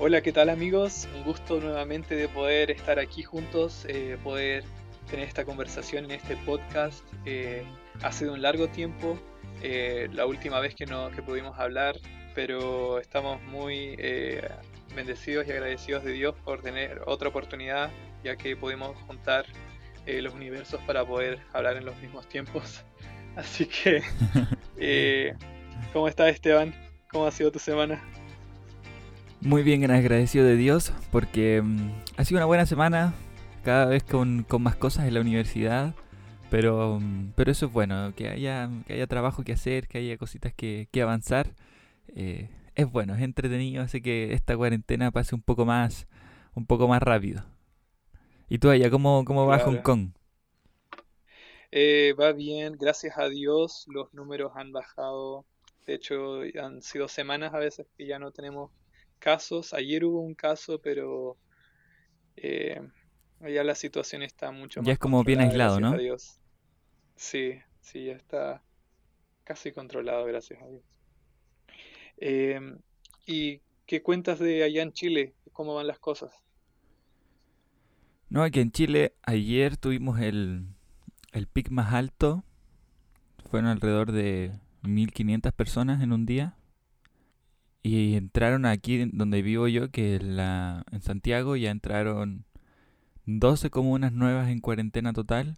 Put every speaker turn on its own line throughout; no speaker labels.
Hola, ¿qué tal amigos? Un gusto nuevamente de poder estar aquí juntos, eh, poder tener esta conversación en este podcast. Eh, ha sido un largo tiempo, eh, la última vez que, no, que pudimos hablar, pero estamos muy bendecidos y agradecidos de Dios por tener otra oportunidad, ya que pudimos juntar los universos para poder hablar en los mismos tiempos. Así que, ¿cómo estás Esteban? ¿Cómo ha sido tu semana?
Muy bien, agradecido de Dios porque mm, ha sido una buena semana, cada vez con, más cosas en la universidad, pero, mm, pero eso es bueno, que haya, que haya trabajo que hacer, que haya cositas que, que avanzar. Eh, es bueno, es entretenido, hace que esta cuarentena pase un poco más, un poco más rápido. ¿Y tú allá, cómo, cómo va Hong Kong?
Eh, va bien, gracias a Dios, los números han bajado. De hecho, han sido semanas a veces que ya no tenemos casos. Ayer hubo un caso, pero eh, ya la situación está mucho más.
Ya es como bien aislado, ¿no?
Dios. Sí, sí, ya está casi controlado, gracias a Dios. Em, ¿Y qué cuentas de allá en Chile? ¿Cómo van las cosas?
No, aquí en Chile ayer tuvimos el, el pic más alto. Fueron alrededor de 1500 personas en un día. Y entraron aquí donde vivo yo, que la, en Santiago ya entraron 12 comunas nuevas en cuarentena total.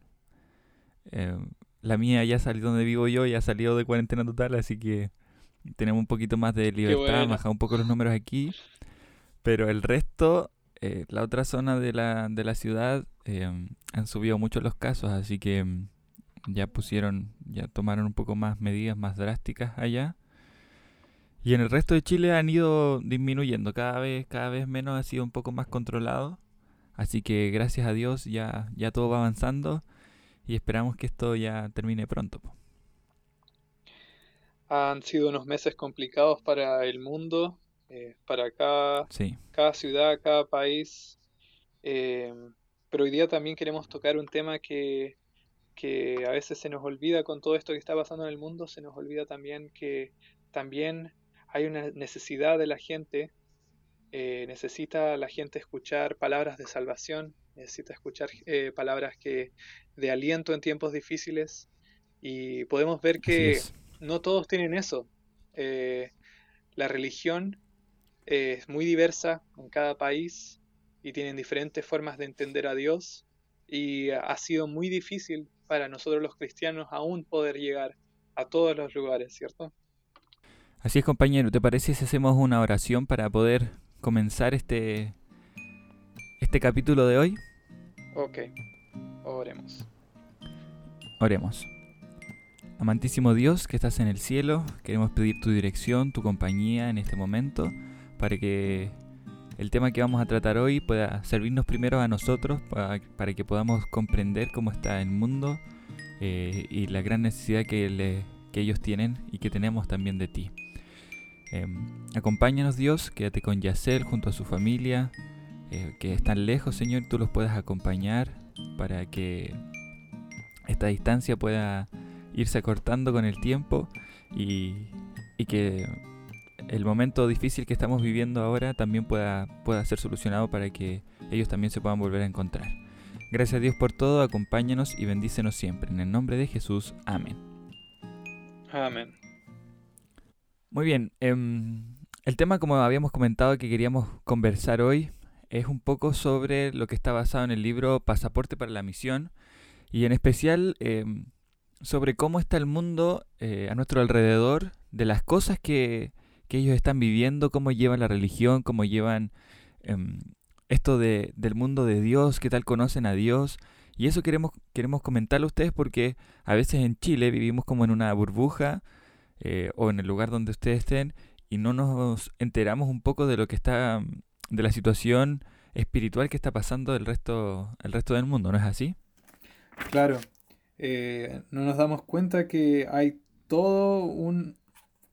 Eh, la mía ya salió donde vivo yo, ya salió de cuarentena total, así que tenemos un poquito más de libertad, bajado un poco los números aquí. Pero el resto, eh, la otra zona de la, de la ciudad, eh, han subido mucho los casos, así que ya pusieron, ya tomaron un poco más medidas más drásticas allá. Y en el resto de Chile han ido disminuyendo, cada vez, cada vez menos ha sido un poco más controlado. Así que gracias a Dios ya, ya todo va avanzando y esperamos que esto ya termine pronto.
Han sido unos meses complicados para el mundo, eh, para cada, cada ciudad, cada país. Eh, pero hoy día también queremos tocar un tema que, que a veces se nos olvida con todo esto que está pasando en el mundo, se nos olvida también que también hay una necesidad de la gente, eh, necesita la gente escuchar palabras de salvación, necesita escuchar eh, palabras que de aliento en tiempos difíciles y podemos ver que no todos tienen eso. Eh, la religión es muy diversa en cada país y tienen diferentes formas de entender a Dios y ha sido muy difícil para nosotros los cristianos aún poder llegar a todos los lugares, ¿cierto?
Así es, compañero. ¿Te parece si hacemos una oración para poder comenzar este, este capítulo de hoy?
Ok, oremos.
Oremos. Amantísimo Dios que estás en el cielo, queremos pedir tu dirección, tu compañía en este momento, para que el tema que vamos a tratar hoy pueda servirnos primero a nosotros, para, que podamos comprender cómo está el mundo eh, y la gran necesidad que, que ellos tienen y que tenemos también de ti. Em, acompáñanos Dios, quédate con Yacel junto a su familia, eh, que están lejos Señor, tú los puedas acompañar para que esta distancia pueda irse acortando con el tiempo y, que el momento difícil que estamos viviendo ahora también pueda, pueda ser solucionado para que ellos también se puedan volver a encontrar. Gracias a Dios por todo, acompáñanos y bendícenos siempre. En el nombre de Jesús, amén.
Amén.
Muy bien, em, el tema como habíamos comentado que queríamos conversar hoy es un poco sobre lo que está basado en el libro Pasaporte para la Misión y en especial em, sobre cómo está el mundo eh, a nuestro alrededor, de las cosas que, que, ellos están viviendo, cómo llevan la religión, cómo llevan em, esto de, del mundo de Dios, qué tal conocen a Dios. Y eso queremos, queremos comentarlo a ustedes porque a veces en Chile vivimos como en una burbuja eh, o en el lugar donde ustedes estén y no nos enteramos un poco de lo que está, de la situación espiritual que está pasando el resto, resto del mundo, ¿no es así?
Claro, eh, no nos damos cuenta que hay todo un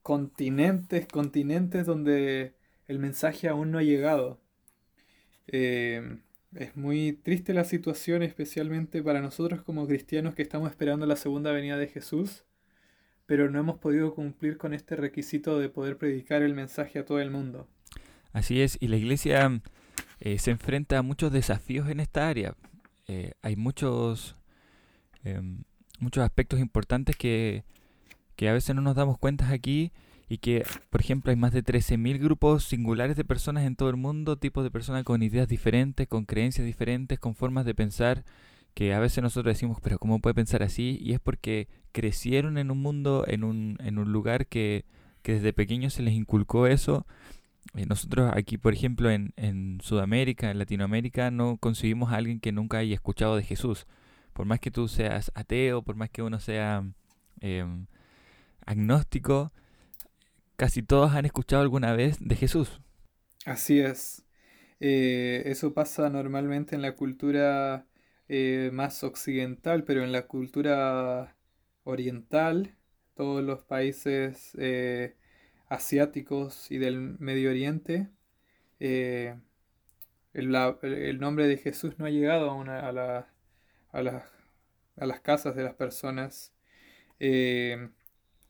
continentes, continentes donde el mensaje aún no ha llegado. Eh, es muy triste la situación, especialmente para nosotros como cristianos que estamos esperando la segunda venida de Jesús pero no hemos podido cumplir con este requisito de poder predicar el mensaje a todo el mundo.
Así es, y la iglesia eh, se enfrenta a muchos desafíos en esta área. Eh, hay muchos, em, muchos aspectos importantes que, que a veces no nos damos cuenta aquí y que, por ejemplo, hay más de 13.000 grupos singulares de personas en todo el mundo, tipos de personas con ideas diferentes, con creencias diferentes, con formas de pensar que a veces nosotros decimos, pero ¿cómo puede pensar así? Y es porque crecieron en un mundo, en un, en un lugar que, que desde pequeños se les inculcó eso. Eh, nosotros aquí, por ejemplo, en, en Sudamérica, en Latinoamérica, no conseguimos a alguien que nunca haya escuchado de Jesús. Por más que tú seas ateo, por más que uno sea em, agnóstico, casi todos han escuchado alguna vez de Jesús.
Así es. Eh, eso pasa normalmente en la cultura eh, más occidental, pero en la cultura oriental, todos los países eh, asiáticos y del Medio Oriente, el, nombre de Jesús no ha llegado a, la, a, a las casas de las personas.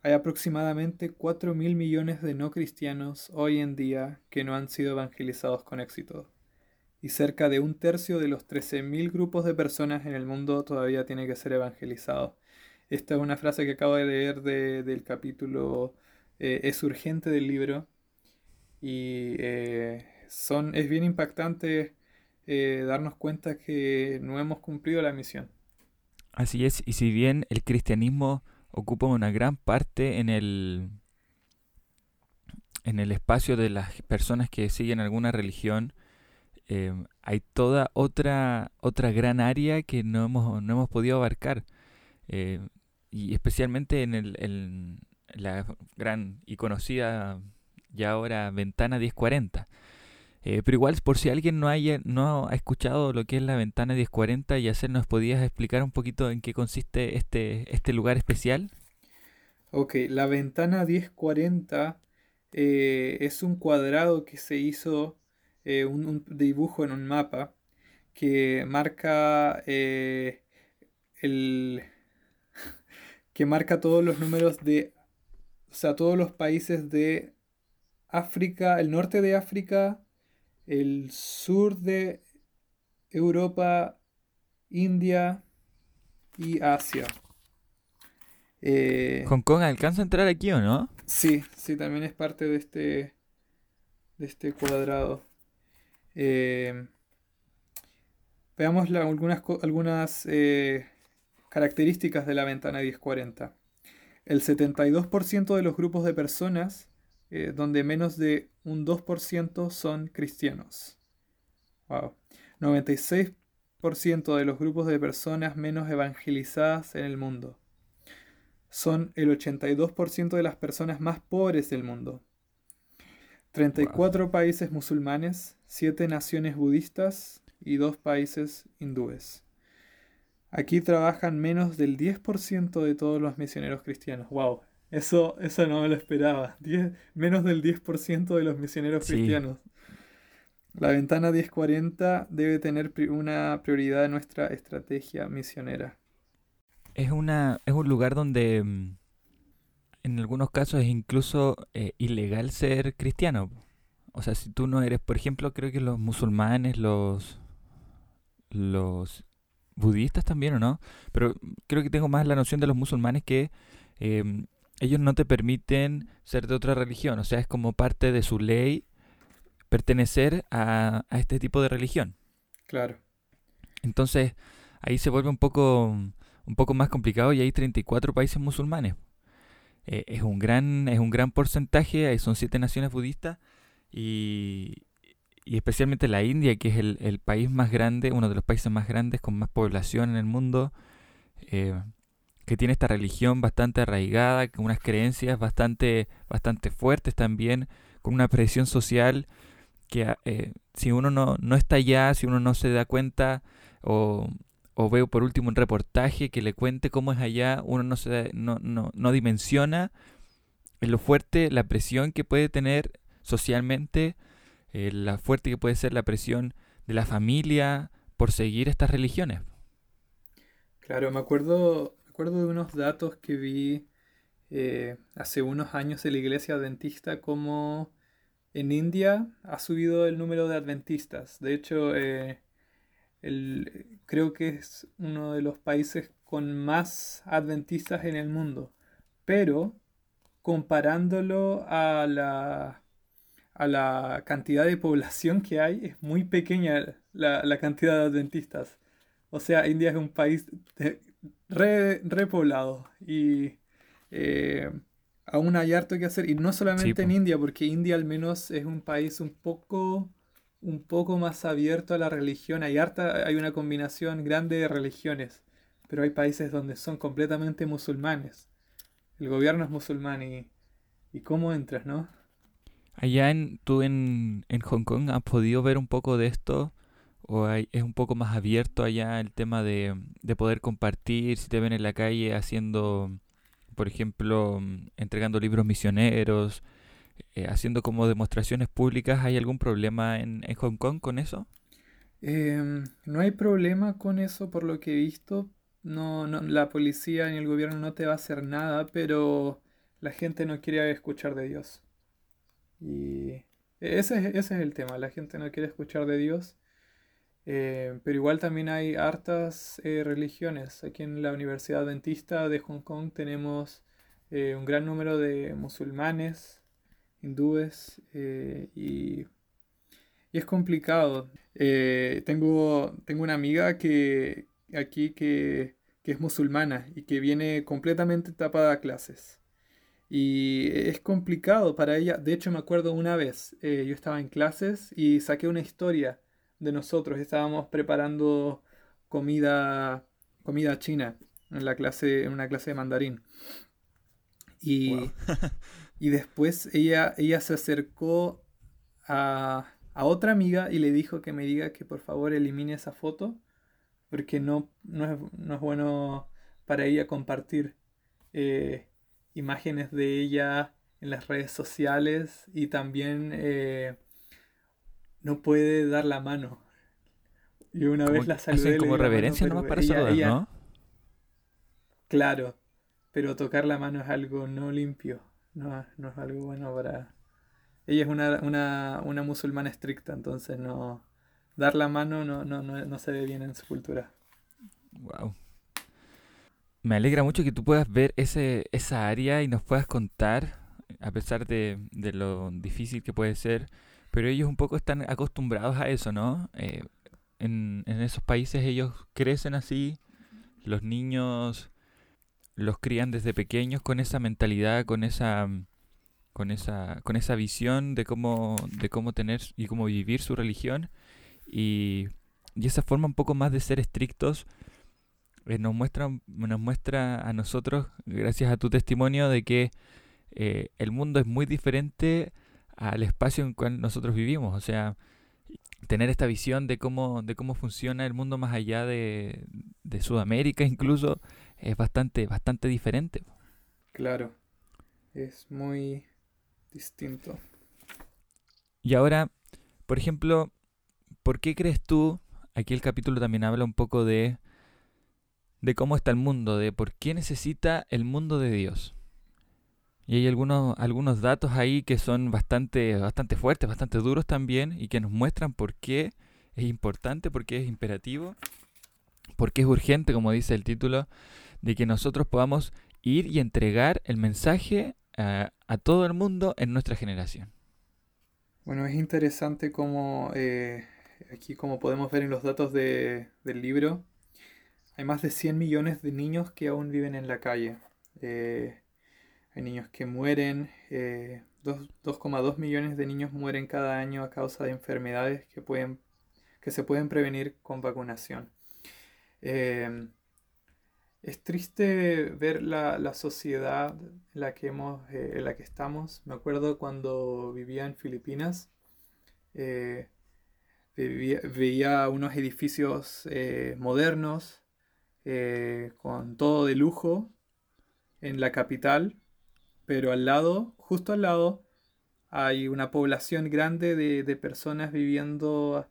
Hay aproximadamente 4 mil millones de no cristianos hoy en día que no han sido evangelizados con éxito. Y cerca de un tercio de los 13.000 grupos de personas en el mundo todavía tiene que ser evangelizado. Esta es una frase que acabo de leer del capítulo eh, Es urgente del libro. Y eh, son, es bien impactante eh, darnos cuenta que no hemos cumplido la misión.
Así es, y si bien el cristianismo ocupa una gran parte en el en el espacio de las personas que siguen alguna religión eh, hay toda otra otra gran área que no hemos, no hemos podido abarcar eh, y especialmente en, el, en la gran y conocida ya ahora ventana 1040 eh, pero igual, por si alguien no, haya, no ha escuchado lo que es la ventana 1040, y hacer, ¿nos podías explicar un poquito en qué consiste este, este lugar especial?
Ok, la ventana 1040 eh, es un cuadrado que se hizo, eh, un, dibujo en un mapa que marca el que marca todos los números de, o sea, todos los países de África, el norte de África, el sur de Europa, India y Asia.
Eh, ¿Hong Kong alcanza a entrar aquí o no?
Sí, sí, también es parte de este, de este cuadrado. Eh, veamos algunas, algunas eh, características de la ventana 1040. El 72% de los grupos de personas eh, donde menos de un 2% son cristianos. Wow. 96% de los grupos de personas menos evangelizadas en el mundo. Son el 82% de las personas más pobres del mundo. 34 países musulmanes, 7 naciones budistas y 2 países hindúes. Aquí trabajan menos del 10% de todos los misioneros cristianos. ¡Wow! Eso, eso no me lo esperaba. menos del 10% de los misioneros cristianos. La ventana 1040 debe tener una prioridad en nuestra estrategia misionera.
Es, una, es un lugar donde mm, en algunos casos es incluso eh, ilegal ser cristiano. O sea, si tú no eres, por ejemplo, creo que los musulmanes, los, los budistas también, ¿o no? Pero creo que tengo más la noción de los musulmanes que em, ellos no te permiten ser de otra religión, o sea, es como parte de su ley pertenecer a, este tipo de religión.
Claro.
Entonces, ahí se vuelve un poco, un poco más complicado y hay 34 países musulmanes. Eh, es, un gran, es un gran porcentaje, son siete naciones budistas y, y especialmente la India, que es el, el, país más grande, uno de los países más grandes con más población en el mundo. Eh, que tiene esta religión bastante arraigada, con unas creencias bastante, bastante fuertes también, con una presión social que eh, si uno no, no, está allá, si uno no se da cuenta o, o veo por último un reportaje que le cuente cómo es allá, uno no, se no, no, no dimensiona lo fuerte, la presión que puede tener socialmente, eh, la fuerte que puede ser la presión de la familia por seguir estas religiones.
Claro, me acuerdo acuerdo de unos datos que vi eh, hace unos años en la iglesia adventista como en India ha subido el número de adventistas. De hecho, eh, creo que es uno de los países con más adventistas en el mundo. Pero comparándolo a la, a la cantidad de población que hay, es muy pequeña la, cantidad de adventistas. O sea, India es un país repoblado y eh, aún hay harto que hacer. Y no solamente en India, porque India al menos es un país un poco, un poco más abierto a la religión. Hay, harta, hay una combinación grande de religiones, pero hay países donde son completamente musulmanes. El gobierno es musulmán y, y cómo entras, ¿no?
Allá en, tú en, en Hong Kong has podido ver un poco de esto o hay, es un poco más abierto allá el tema de, de poder compartir, si te ven en la calle haciendo por ejemplo, mm, entregando libros misioneros, eh, haciendo como demostraciones públicas, ¿hay algún problema en, Hong Kong con eso?
Em, no hay problema con eso por lo que he visto. No, la policía ni el gobierno no te va a hacer nada, pero la gente no quiere escuchar de Dios. Y ese es, el tema, la gente no quiere escuchar de Dios eh, pero igual también hay hartas eh, religiones. Aquí en la Universidad Adventista de Hong Kong tenemos eh, un gran número de musulmanes, hindúes y, y, es complicado. tengo, tengo una amiga que aquí que, que, es musulmana y que viene completamente tapada a clases. Y es complicado para ella. De hecho me acuerdo una vez, yo estaba en clases y saqué una historia de nosotros. Estábamos preparando comida, comida china en, la clase, en una clase de mandarín. Y, y después ella, ella se acercó a, a, otra amiga y le dijo que me diga que por favor elimine esa foto porque no, no, es, no es bueno para ella compartir eh, imágenes de ella en las redes sociales y también eh, no puede dar la mano. Y una vez la saludé.
como reverencia nomás para saludar, ¿no?
Claro, pero tocar la mano es algo no limpio, no, es algo bueno para... Ella es una, una, una musulmana estricta, entonces no... Dar la mano no, no, no, se ve bien en su cultura.
Wow. Me alegra mucho que tú puedas ver ese, esa área y nos puedas contar, a pesar de, de lo difícil que puede ser, pero ellos un poco están acostumbrados a eso, ¿no? Eh, en, en esos países ellos crecen así, los niños los crían desde pequeños con esa mentalidad, con esa con esa con esa visión de cómo de cómo tener y cómo vivir su religión y, y esa forma un poco más de ser estrictos eh, nos muestra nos muestra a nosotros gracias a tu testimonio de que eh, el mundo es muy diferente al espacio en el cual nosotros vivimos. O sea, tener esta visión de cómo, de cómo funciona el mundo más allá de, de Sudamérica incluso es bastante, bastante diferente.
Claro, es muy distinto.
Y ahora, por ejemplo, ¿por qué crees tú, aquí el capítulo también habla un poco de, de cómo está el mundo, de por qué necesita el mundo de Dios? Y hay algunos, algunos datos ahí que son bastante, bastante fuertes, bastante duros también, y que nos muestran por qué es importante, por qué es imperativo, por qué es urgente, como dice el título, de que nosotros podamos ir y entregar el mensaje a, todo el mundo en nuestra generación.
Bueno, es interesante como eh, aquí como podemos ver en los datos de, del libro, hay más de 100 millones de niños que aún viven en la calle. Eh, hay niños que mueren, 2,2 eh, millones de niños mueren cada año a causa de enfermedades que, pueden, que se pueden prevenir con vacunación. Es triste ver la, sociedad en la, que hemos, eh, en la que estamos. Me acuerdo cuando vivía en Filipinas, eh, veía, unos edificios modernos, con todo de lujo, en la capital, pero al lado, justo al lado, hay una población grande de, personas viviendo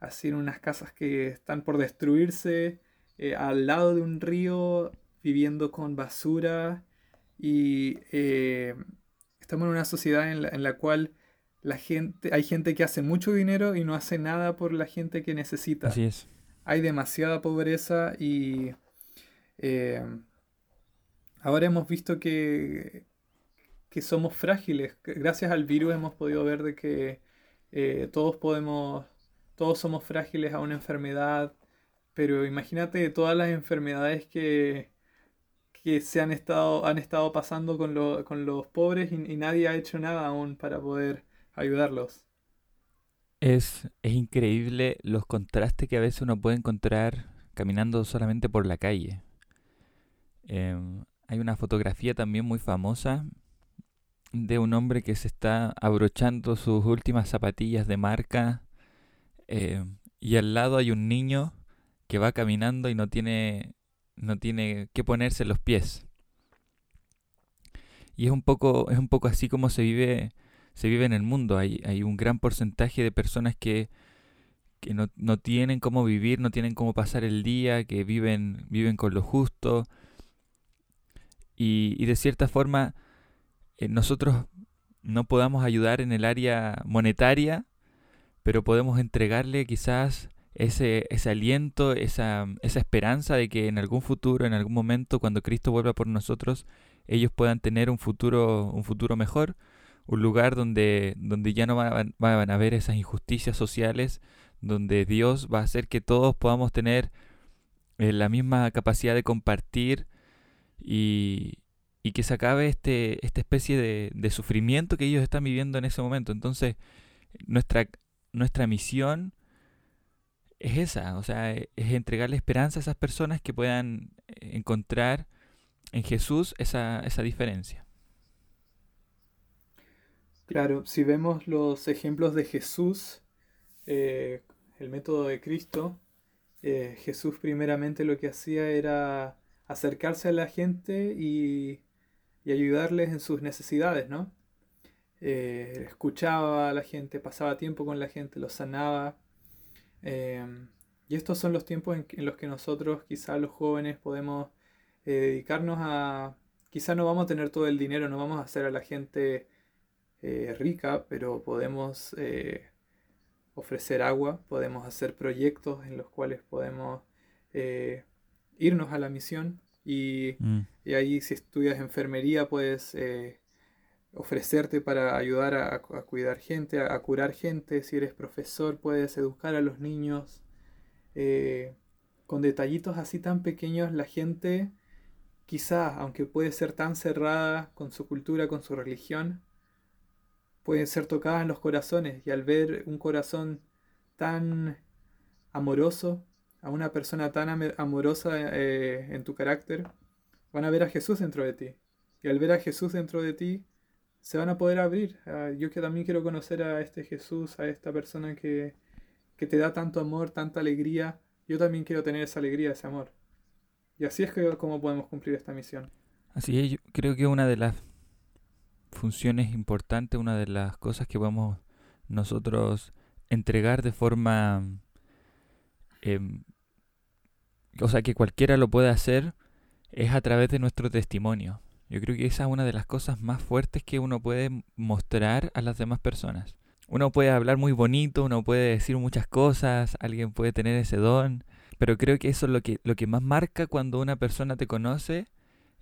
así en unas casas que están por destruirse, eh, al lado de un río, viviendo con basura y eh, estamos en una sociedad en la, cual la gente, hay gente que hace mucho dinero y no hace nada por la gente que necesita.
Así es.
Hay demasiada pobreza y eh, ahora hemos visto que, que somos frágiles. Gracias al virus hemos podido ver de que eh, todos podemos, todos somos frágiles a una enfermedad, pero imagínate todas las enfermedades que, que se han estado, han estado pasando con, los pobres y, nadie ha hecho nada aún para poder ayudarlos.
Es, es increíble los contrastes que a veces uno puede encontrar caminando solamente por la calle. Em, hay una fotografía también muy famosa de un hombre que se está abrochando sus últimas zapatillas de marca em, y al lado hay un niño que va caminando y no tiene, no tiene que ponerse los pies. Y es un poco, es un poco así como se vive, se vive en el mundo. Hay, hay un gran porcentaje de personas que, que no, no, tienen cómo vivir, no tienen cómo pasar el día, que viven, viven con lo justo. Y, y de cierta forma eh, nosotros no podamos ayudar en el área monetaria, pero podemos entregarle quizás ese, ese aliento, esa, esa esperanza de que en algún futuro, en algún momento, cuando Cristo vuelva por nosotros, ellos puedan tener un futuro, un futuro mejor, un lugar donde, donde ya no van, van a haber esas injusticias sociales, donde Dios va a hacer que todos podamos tener eh, la misma capacidad de compartir y, y que se acabe este, esta especie de, de, sufrimiento que ellos están viviendo en ese momento. Entonces, nuestra, nuestra misión es esa, o sea, e, es entregarle esperanza a esas personas que puedan eh, encontrar en Jesús esa, esa diferencia.
Claro, si vemos los ejemplos de Jesús, eh, el método de Cristo, eh, Jesús primeramente lo que hacía era acercarse a la gente y, y ayudarles en sus necesidades, ¿no? escuchaba a la gente, pasaba tiempo con la gente, los sanaba, Em, y estos son los tiempos en, los que nosotros, quizás los jóvenes, podemos eh, dedicarnos a... Quizás no vamos a tener todo el dinero, no vamos a hacer a la gente eh, rica, pero podemos eh, ofrecer agua, podemos hacer proyectos en los cuales podemos irnos a la misión y, mm. y, ahí si estudias enfermería puedes ofrecerte para ayudar a, cuidar gente, a, curar gente. Si eres profesor, puedes educar a los niños. Eh, con detallitos así tan pequeños, la gente, quizás, aunque puede ser tan cerrada con su cultura, con su religión, pueden ser tocadas en los corazones. Y al ver un corazón tan amoroso, a una persona tan amorosa eh, en tu carácter, van a ver a Jesús dentro de ti. Y al ver a Jesús dentro de ti, se van a poder abrir. Ah, yo que también quiero conocer a este Jesús, a esta persona que, que te da tanto amor, tanta alegría. Yo también quiero tener esa alegría, ese amor. Y así es que, como podemos cumplir esta misión.
Así es, yo creo que una de las funciones importantes, una de las cosas que podemos nosotros entregar de forma... Em, o sea, que cualquiera lo puede hacer, es a través de nuestro testimonio. Yo creo que esa es una de las cosas más fuertes que uno puede mostrar a las demás personas. Uno puede hablar muy bonito, uno puede decir muchas cosas, alguien puede tener ese don, pero creo que eso es lo que, lo que más marca cuando una persona te conoce,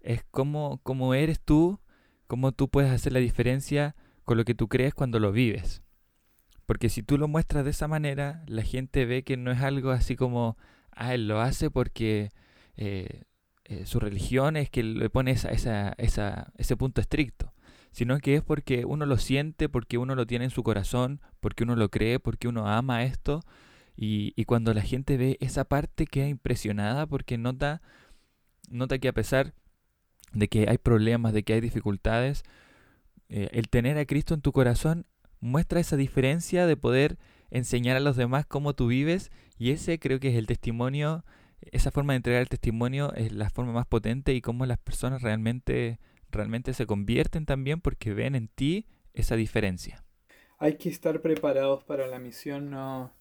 es cómo, cómo eres tú, cómo tú puedes hacer la diferencia con lo que tú crees cuando lo vives. Porque si tú lo muestras de esa manera, la gente ve que no es algo así como, ah, él lo hace porque eh, eh, su religión es que le pone esa, esa, esa, ese punto estricto, sino que es porque uno lo siente, porque uno lo tiene en su corazón, porque uno lo cree, porque uno ama esto. Y, y cuando la gente ve esa parte queda impresionada porque nota, nota que a pesar de que hay problemas, de que hay dificultades, eh, el tener a Cristo en tu corazón muestra esa diferencia de poder enseñar a los demás cómo tú vives y ese creo que es el testimonio esa forma de entregar el testimonio es la forma más potente y cómo las personas realmente, realmente se convierten también porque ven en ti esa diferencia.
Hay que estar preparados para la misión, no,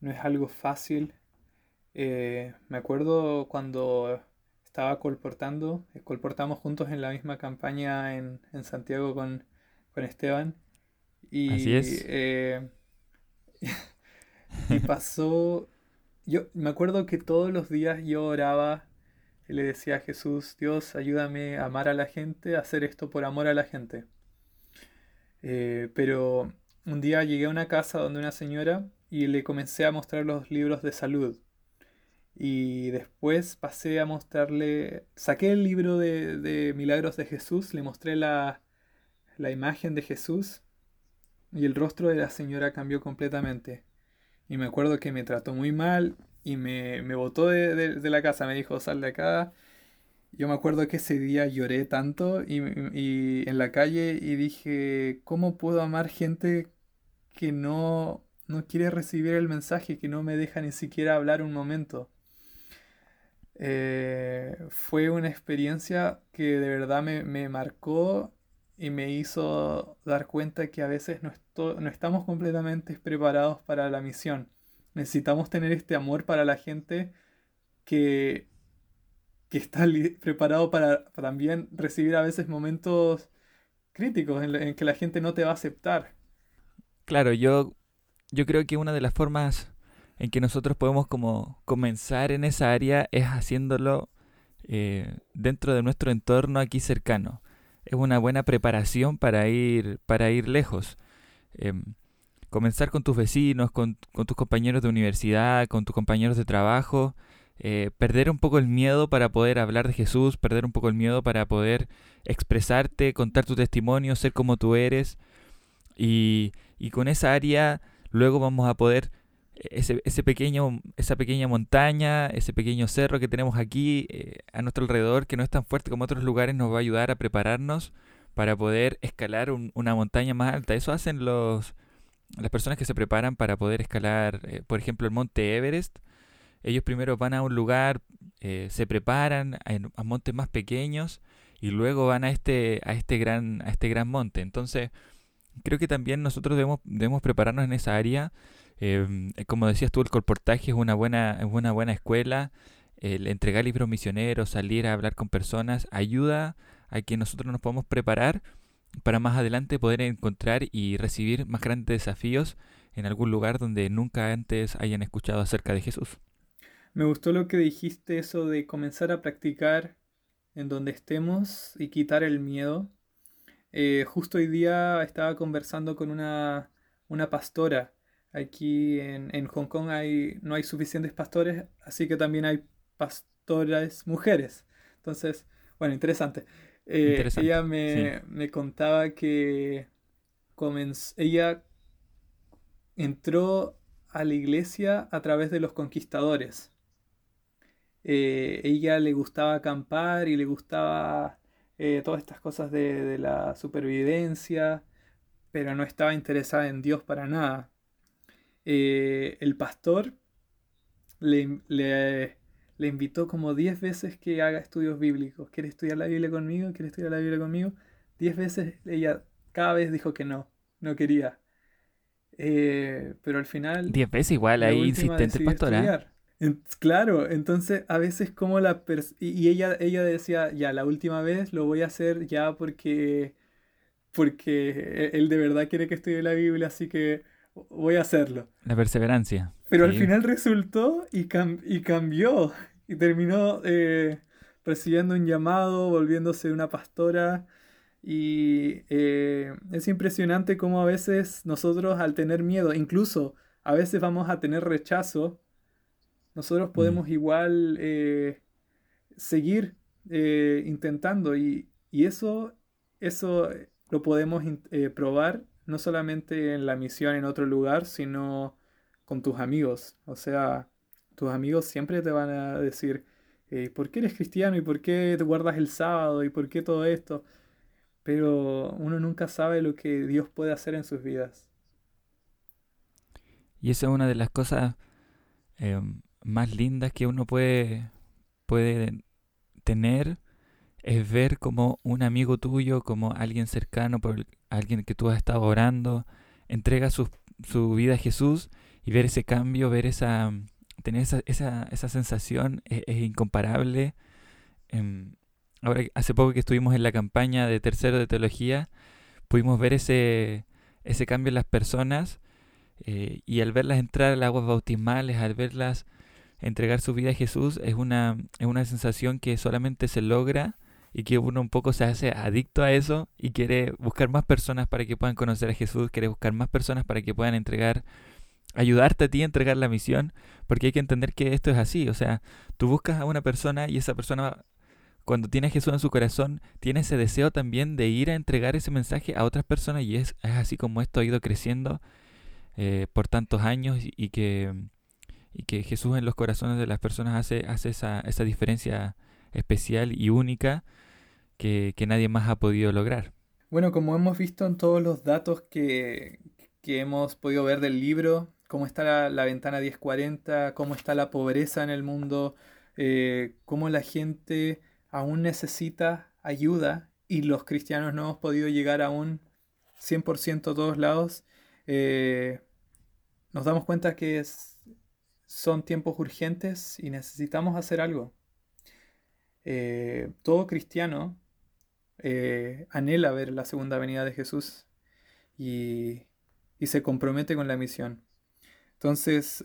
no es algo fácil. Eh, me acuerdo cuando estaba colportando, eh, colportamos juntos en la misma campaña en, en Santiago con, con Esteban Y, Así es. Eh, y pasó, yo me acuerdo que todos los días yo oraba y le decía a Jesús, Dios, ayúdame a amar a la gente, a hacer esto por amor a la gente. Eh, pero un día llegué a una casa donde una señora y le comencé a mostrar los libros de salud. Y después pasé a mostrarle, saqué el libro de, Milagros de Jesús, le mostré la, la imagen de Jesús y el rostro de la señora cambió completamente. Y me acuerdo que me trató muy mal y me, me botó de, la casa, me dijo, sal de acá. Yo me acuerdo que ese día lloré tanto y, y en la calle y dije, ¿cómo puedo amar gente que no, no quiere recibir el mensaje, que no me deja ni siquiera hablar un momento? Eh, fue una experiencia que de verdad me, me, marcó y me hizo dar cuenta que a veces no, no estamos completamente preparados para la misión. Necesitamos tener este amor para la gente que, que está preparado para, también recibir a veces momentos críticos en, que la gente no te va a aceptar.
Claro, yo, yo creo que una de las formas en que nosotros podemos como comenzar en esa área es haciéndolo eh, dentro de nuestro entorno aquí cercano. Es una buena preparación para ir, para ir lejos. Em, comenzar con tus vecinos, con, tus compañeros de universidad, con tus compañeros de trabajo, eh, perder un poco el miedo para poder hablar de Jesús, perder un poco el miedo para poder expresarte, contar tu testimonio, ser como tú eres. Y, y con esa área luego vamos a poder, ese, ese, pequeño, esa pequeña montaña, ese pequeño cerro que tenemos aquí eh, a nuestro alrededor, que no es tan fuerte como otros lugares, nos va a ayudar a prepararnos para poder escalar una montaña más alta. Eso hacen los, las personas que se preparan para poder escalar, eh, por ejemplo, el monte Everest. Ellos primero van a un lugar, eh, se preparan a, montes más pequeños y luego van a este, a este gran, a este gran monte. Entonces, creo que también nosotros debemos, debemos prepararnos en esa área. Em, eh, como decías tú, el colportaje es una buena, una buena escuela. El entregar libros misioneros, salir a hablar con personas, ayuda a que nosotros nos podamos preparar para más adelante poder encontrar y recibir más grandes desafíos en algún lugar donde nunca antes hayan escuchado acerca de Jesús.
Me gustó lo que dijiste, eso de comenzar a practicar en donde estemos y quitar el miedo. Eh, justo hoy día estaba conversando con una, una pastora. Aquí en, en, Hong Kong hay, no hay suficientes pastores, así que también hay pastoras mujeres. Entonces, bueno, interesante. Eh, ella me, contaba que ella entró a la iglesia a través de los conquistadores. Eh, ella le gustaba acampar y le gustaba eh, todas estas cosas de, la supervivencia, pero no estaba interesada en Dios para nada. El pastor le, le, le invitó como 10 veces que haga estudios bíblicos. ¿Quiere estudiar la Biblia conmigo? ¿Quiere estudiar la Biblia conmigo? 10 veces ella cada vez dijo que no, no quería. Eh, pero al final...
10 veces igual, ahí insistente pastora.
claro, entonces a veces como la... Y ella, ella decía, ya, la última vez lo voy a hacer ya porque... Porque e-, él de verdad quiere que estudie la Biblia, así que voy a hacerlo.
La perseverancia.
Pero al final resultó y, y cambió y terminó eh, recibiendo un llamado, volviéndose una pastora. Y eh, es impresionante cómo a veces nosotros al tener miedo, incluso a veces vamos a tener rechazo, nosotros mm. podemos igual eh, seguir intentando y, y, eso, eso lo podemos probar no solamente en la misión en otro lugar, sino con tus amigos. O sea, tus amigos siempre te van a decir, eh, ¿por qué eres cristiano? ¿Y por qué te guardas el sábado? ¿Y por qué todo esto? Pero uno nunca sabe lo que Dios puede hacer en sus vidas.
Y esa es una de las cosas eh, más lindas que uno puede, puede tener, es ver como un amigo tuyo, como alguien cercano, por alguien que tú has estado orando, entrega su, su vida a Jesús y ver ese cambio, ver esa, tener esa, esa, esa sensación es, incomparable. Em, ahora, hace poco que estuvimos en la campaña de tercero de teología, pudimos ver ese, ese cambio en las personas eh, y al verlas entrar a aguas bautismales, al verlas entregar su vida a Jesús, es una, es una sensación que solamente se logra y que uno un poco se hace adicto a eso y quiere buscar más personas para que puedan conocer a Jesús, quiere buscar más personas para que puedan entregar, ayudarte a ti a entregar la misión, porque hay que entender que esto es así, o sea, tú buscas a una persona y esa persona cuando tiene a Jesús en su corazón, tiene ese deseo también de ir a entregar ese mensaje a otras personas y es, es así como esto ha ido creciendo eh, por tantos años y, que, y que Jesús en los corazones de las personas hace, hace esa, esa diferencia especial y única que, nadie más ha podido lograr.
Bueno, como hemos visto en todos los datos que, que hemos podido ver del libro, cómo está la, ventana 1040, cómo está la pobreza en el mundo, eh, cómo la gente aún necesita ayuda y los cristianos no hemos podido llegar aún 100% a todos lados, eh, nos damos cuenta que son tiempos urgentes y necesitamos hacer algo. Eh, todo cristiano eh, anhela ver la segunda venida de Jesús y, se compromete con la misión. Entonces,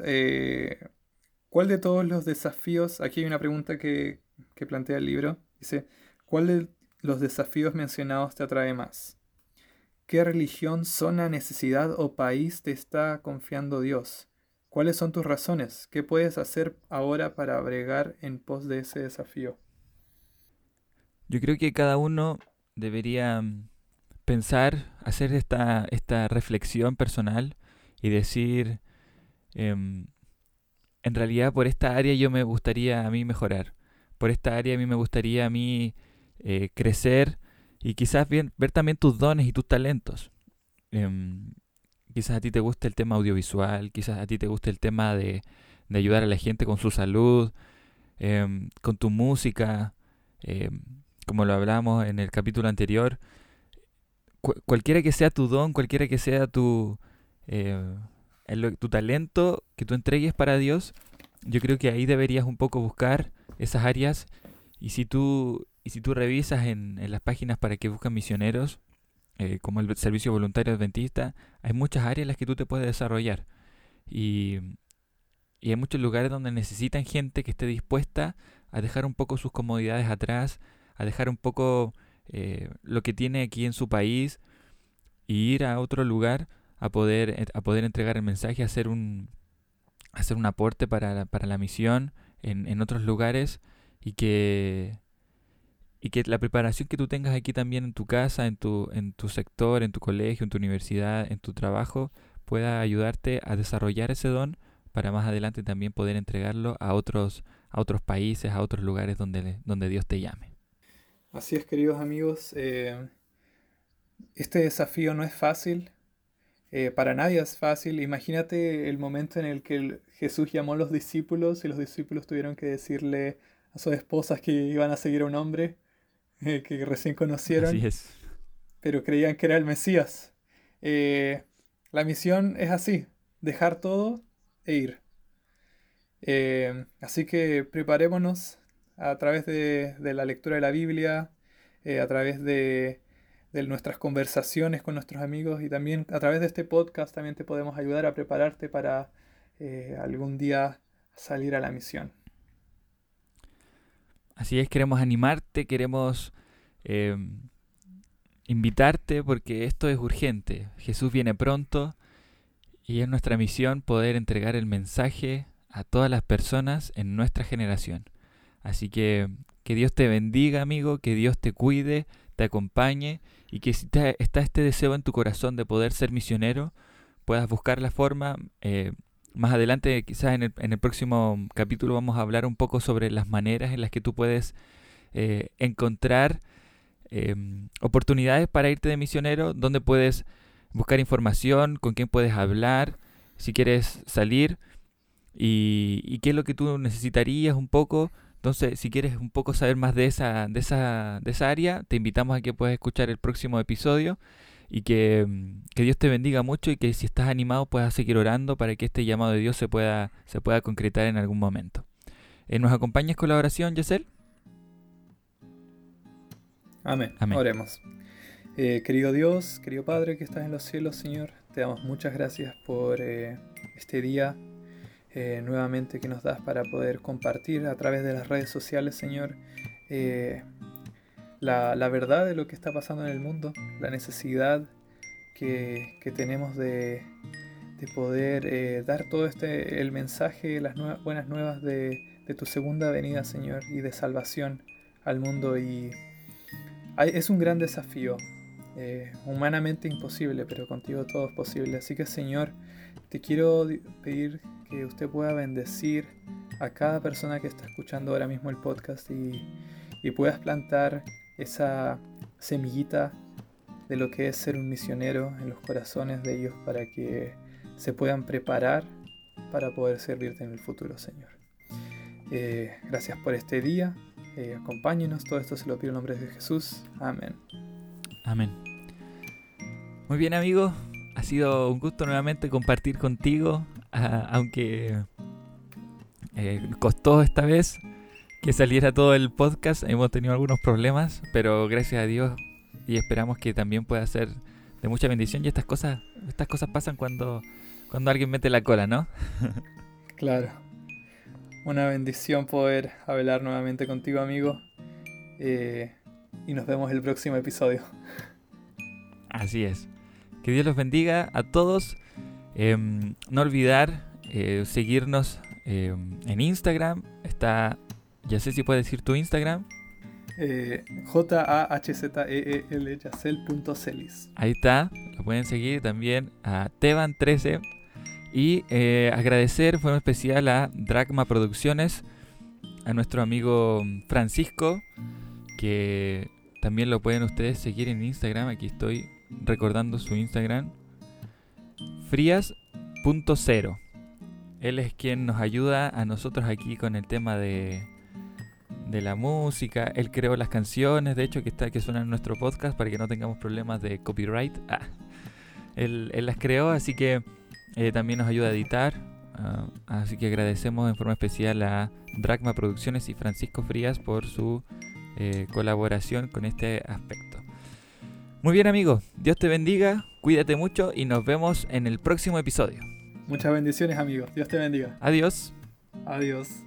¿cuál de todos los desafíos, aquí hay una pregunta que, que plantea el libro, dice, ¿cuál de los desafíos mencionados te atrae más? ¿Qué religión, zona, necesidad o país te está confiando Dios? ¿Cuáles son tus razones? ¿Qué puedes hacer ahora para bregar en pos de ese desafío?
Yo creo que cada uno debería mm, pensar, hacer esta, esta reflexión personal y decir, em, en realidad por esta área yo me gustaría a mí mejorar, por esta área a mí me gustaría a mí eh, crecer y quizás ver también tus dones y tus talentos. Em, quizás a ti te guste el tema audiovisual, quizás a ti te guste el tema de, ayudar a la gente con su salud, em, con tu música, como lo hablamos en el capítulo anterior. cualquiera que sea tu don, cualquiera que sea tu, tu talento que tú entregues para Dios, yo creo que ahí deberías un poco buscar esas áreas y si tú y si tú revisas en, las páginas para que buscan misioneros, eh, como el Servicio Voluntario Adventista, hay muchas áreas en las que tú te puedes desarrollar. Y, hay muchos lugares donde necesitan gente que esté dispuesta a dejar un poco sus comodidades atrás, a dejar un poco eh, lo que tiene aquí en su país y ir a otro lugar a poder, a poder entregar el mensaje, hacer un, hacer un aporte para la, para la misión en, en otros lugares y que, y que la preparación que tú tengas aquí también en tu casa, en tu, en tu sector, en tu colegio, en tu universidad, en tu trabajo, pueda ayudarte a desarrollar ese don para más adelante también poder entregarlo a otros, a otros países, a otros lugares donde, donde Dios te llame.
Así es, queridos amigos. Eh, este desafío no es fácil. Eh, para nadie es fácil. Imagínate el momento en el que Jesús llamó a los discípulos y los discípulos tuvieron que decirle a sus esposas que iban a seguir a un hombre. que recién conocieron. Pero creían que era el Mesías. Eh, la misión es así, dejar todo e ir. Eh, así que preparémonos a través de, la lectura de la Biblia, eh, a través de, de, nuestras conversaciones con nuestros amigos y también a través de este podcast también te podemos ayudar a prepararte para algún día salir a la misión.
Así es, queremos animarte, queremos em, invitarte porque esto es urgente. Jesús viene pronto y es nuestra misión poder entregar el mensaje a todas las personas en nuestra generación. Así que que Dios te bendiga, amigo, que Dios te cuide, te acompañe y que si está este deseo en tu corazón de poder ser misionero, puedas buscar la forma. Eh, más adelante, quizás en el, próximo capítulo, vamos a hablar un poco sobre las maneras en las que tú puedes eh, encontrar em, oportunidades para irte de misionero, donde puedes buscar información, con quién puedes hablar, si quieres salir y, y, qué es lo que tú necesitarías un poco. Entonces, si quieres un poco saber más de esa, de esa, de esa área, te invitamos a que puedas escuchar el próximo episodio y que, mm, que, Dios te bendiga mucho y que si estás animado puedas seguir orando para que este llamado de Dios se pueda, se pueda concretar en algún momento. Eh, ¿Nos acompañas con la oración, Yesel?
Amén. Amén. Oremos. Eh, querido Dios, querido Padre que estás en los cielos, Señor, te damos muchas gracias por eh, este día eh, nuevamente que nos das para poder compartir a través de las redes sociales, Señor, la, la, verdad de lo que está pasando en el mundo, la necesidad que, que tenemos de, de poder dar todo este el mensaje, las buenas nuevas de, de, tu segunda venida, Señor, y de salvación al mundo. Y es un gran desafío eh, humanamente imposible, pero contigo todo es posible. Así que Señor, te quiero pedir que usted pueda bendecir a cada persona que está escuchando ahora mismo el podcast y, puedas plantar esa semillita de lo que es ser un misionero en los corazones de ellos para que se puedan preparar para poder servirte en el futuro, Señor. Eh, gracias por este día. Eh, acompáñenos. Todo esto se lo pido en nombre de Jesús. Amén.
Amén. Muy bien amigos, ha sido un gusto nuevamente compartir contigo, aunque eh, costó esta vez que saliera todo el podcast, hemos tenido algunos problemas, pero gracias a Dios y esperamos que también pueda ser de mucha bendición y estas cosas, estas cosas pasan cuando, cuando alguien mete la cola, ¿no?
claro. Una bendición poder hablar nuevamente contigo, amigo. Eh, y nos vemos el próximo episodio.
Así es. Que Dios los bendiga a todos. Em, no olvidar eh, seguirnos em, en Instagram. Está, ya sé si puedes decir tu Instagram.
Eh, J-A-H-Z-E-E-L Yacel.celis.
Ahí está, lo pueden seguir también a Teban13. Y eh, agradecer de forma especial a Dragma Producciones, a nuestro amigo Francisco, que también lo pueden ustedes seguir en Instagram. Aquí estoy recordando su Instagram, frías.0. Él es quien nos ayuda a nosotros aquí con el tema de, de la música. Él creó las canciones, de hecho, que, está, que suenan en nuestro podcast para que no tengamos problemas de copyright. Ah, él, las creó, así que eh, también nos ayuda a editar. Ah, así que agradecemos en forma especial a Dragma Producciones y Francisco Frías por su eh, colaboración con este aspecto. Muy bien amigos, Dios te bendiga, cuídate mucho y nos vemos en el próximo episodio.
Muchas bendiciones amigos, Dios te bendiga.
Adiós.
Adiós.